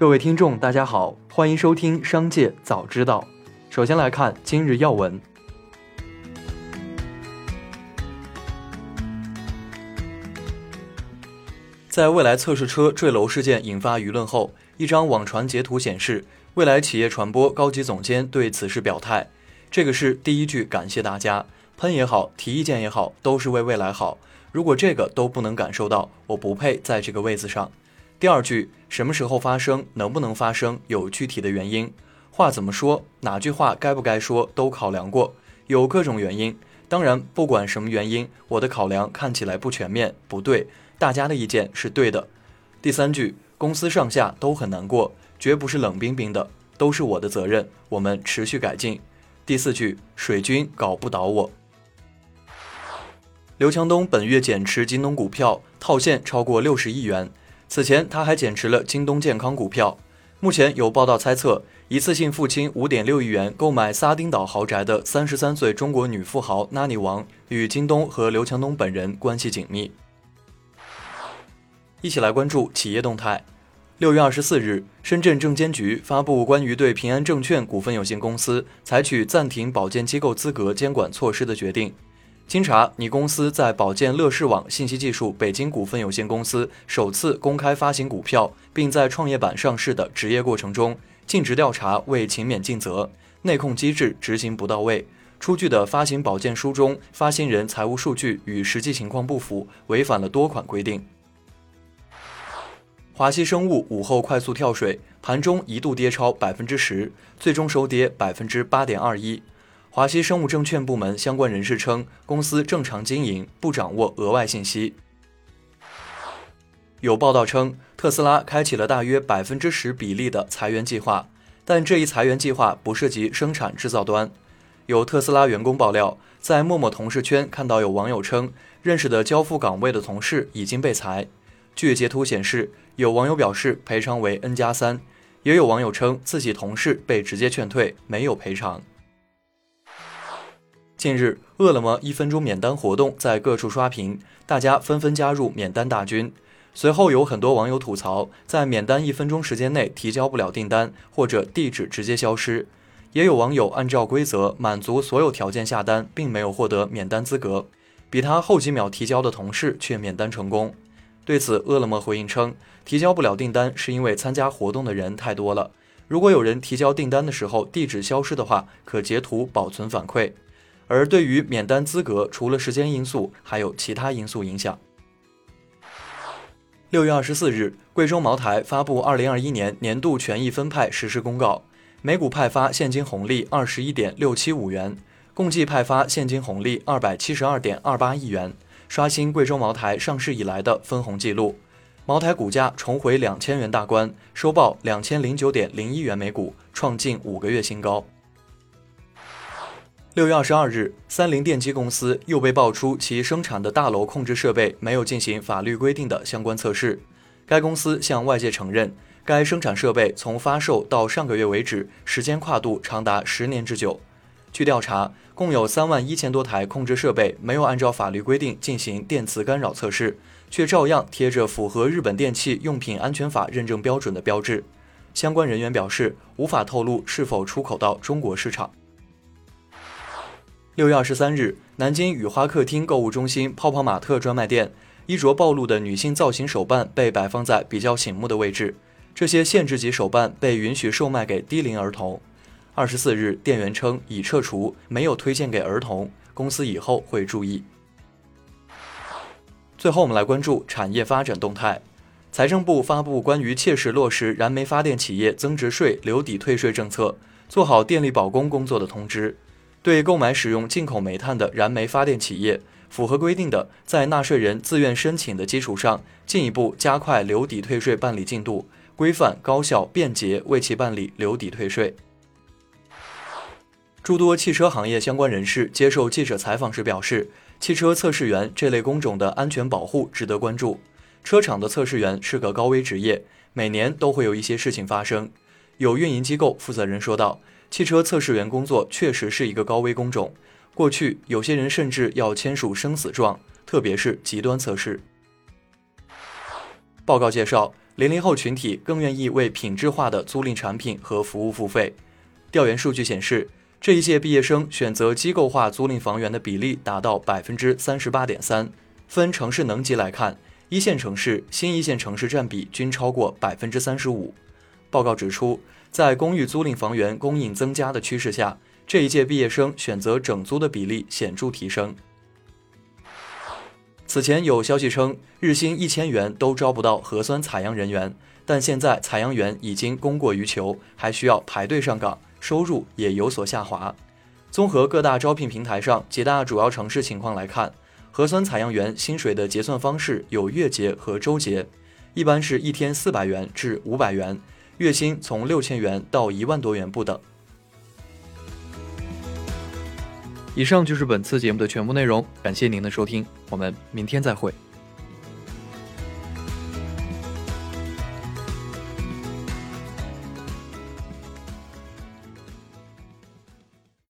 各位听众，大家好，欢迎收听《商界早知道》。首先来看今日要闻。在未来测试车坠楼事件引发舆论后，一张网传截图显示，蔚来企业传播高级总监对此事表态：“这个是第一句感谢大家，喷也好，提意见也好，都是为未来好。如果这个都不能感受到，我不配在这个位子上。”第二句什么时候发生，能不能发生，有具体的原因。话怎么说，哪句话该不该说，都考量过，有各种原因。当然，不管什么原因，我的考量看起来不全面，不对。大家的意见是对的。第三句，公司上下都很难过，绝不是冷冰冰的，都是我的责任，我们持续改进。第四句，水军搞不倒我。刘强东本月减持京东股票，套现超过六十亿元。此前，他还减持了京东健康股票。目前有报道猜测，一次性付清五点六亿元购买撒丁岛豪宅的三十三岁中国女富豪纳尼王，与京东和刘强东本人关系紧密。一起来关注企业动态。六月二十四日，深圳证监局发布关于对平安证券股份有限公司采取暂停保荐机构资格监管措施的决定。经查，你公司在保健乐视网信息技术北京股份有限公司首次公开发行股票，并在创业板上市的执业过程中，尽职调查未勤勉尽责，内控机制执行不到位，出具的发行保荐书中发行人财务数据与实际情况不符，违反了多款规定。华西生物午后快速跳水，盘中一度跌超百分之十，最终收跌百分之八点二一。华西生物证券部门相关人士称，公司正常经营，不掌握额外信息。有报道称，特斯拉开启了大约百分之十比例的裁员计划，但这一裁员计划不涉及生产制造端。有特斯拉员工爆料，在陌陌同事圈看到有网友称，认识的交付岗位的同事已经被裁。据截图显示，有网友表示赔偿为 N 加三，也有网友称自己同事被直接劝退，没有赔偿。近日，饿了么一分钟免单活动在各处刷屏，大家纷纷加入免单大军。随后，有很多网友吐槽，在免单一分钟时间内提交不了订单，或者地址直接消失。也有网友按照规则满足所有条件下单，并没有获得免单资格，比他后几秒提交的同事却免单成功。对此，饿了么回应称，提交不了订单是因为参加活动的人太多了。如果有人提交订单的时候地址消失的话，可截图保存反馈。而对于免单资格，除了时间因素，还有其他因素影响。六月二十四日，贵州茅台发布二零二一年年度权益分派实施公告，每股派发现金红利二十一点六七五元，共计派发现金红利二百七十二点二八亿元，刷新贵州茅台上市以来的分红记录。茅台股价重回两千元大关，收报两千零九点零一元每股，创近五个月新高。六月二十二日，三菱电机公司又被爆出其生产的大楼控制设备没有进行法律规定的相关测试。该公司向外界承认，该生产设备从发售到上个月为止，时间跨度长达十年之久。据调查，共有三万一千多台控制设备没有按照法律规定进行电磁干扰测试，却照样贴着符合日本电器用品安全法认证标准的标志。相关人员表示，无法透露是否出口到中国市场。六月二十三日，南京雨花客厅购物中心泡泡玛特专卖店，衣着暴露的女性造型手办被摆放在比较醒目的位置。这些限制级手办被允许售卖给低龄儿童。二十四日，店员称已撤除，没有推荐给儿童。公司以后会注意。最后，我们来关注产业发展动态。财政部发布关于切实落实燃煤发电企业增值税留抵退税政策，做好电力保供工作的通知。对购买使用进口煤炭的燃煤发电企业，符合规定的，在纳税人自愿申请的基础上，进一步加快留抵退税办理进度，规范、高效、便捷为其办理留抵退税。诸多汽车行业相关人士接受记者采访时表示，汽车测试员这类工种的安全保护值得关注。车厂的测试员是个高危职业，每年都会有一些事情发生。有运营机构负责人说道。汽车测试员工作确实是一个高危工种，过去有些人甚至要签署生死状，特别是极端测试。报告介绍，零零后群体更愿意为品质化的租赁产品和服务付费。调研数据显示，这一届毕业生选择机构化租赁房源的比例达到百分之三十八点三。分城市能级来看，一线城市、新一线城市占比均超过百分之三十五。报告指出，在公寓租赁房源供应增加的趋势下，这一届毕业生选择整租的比例显著提升。此前有消息称，日薪一千元都招不到核酸采样人员，但现在采样员已经供过于求，还需要排队上岗，收入也有所下滑。综合各大招聘平台上几大主要城市情况来看，核酸采样员薪水的结算方式有月结和周结，一般是一天四百元至五百元，月薪从六千元到一万多元不等。以上就是本次节目的全部内容，感谢您的收听，我们明天再会。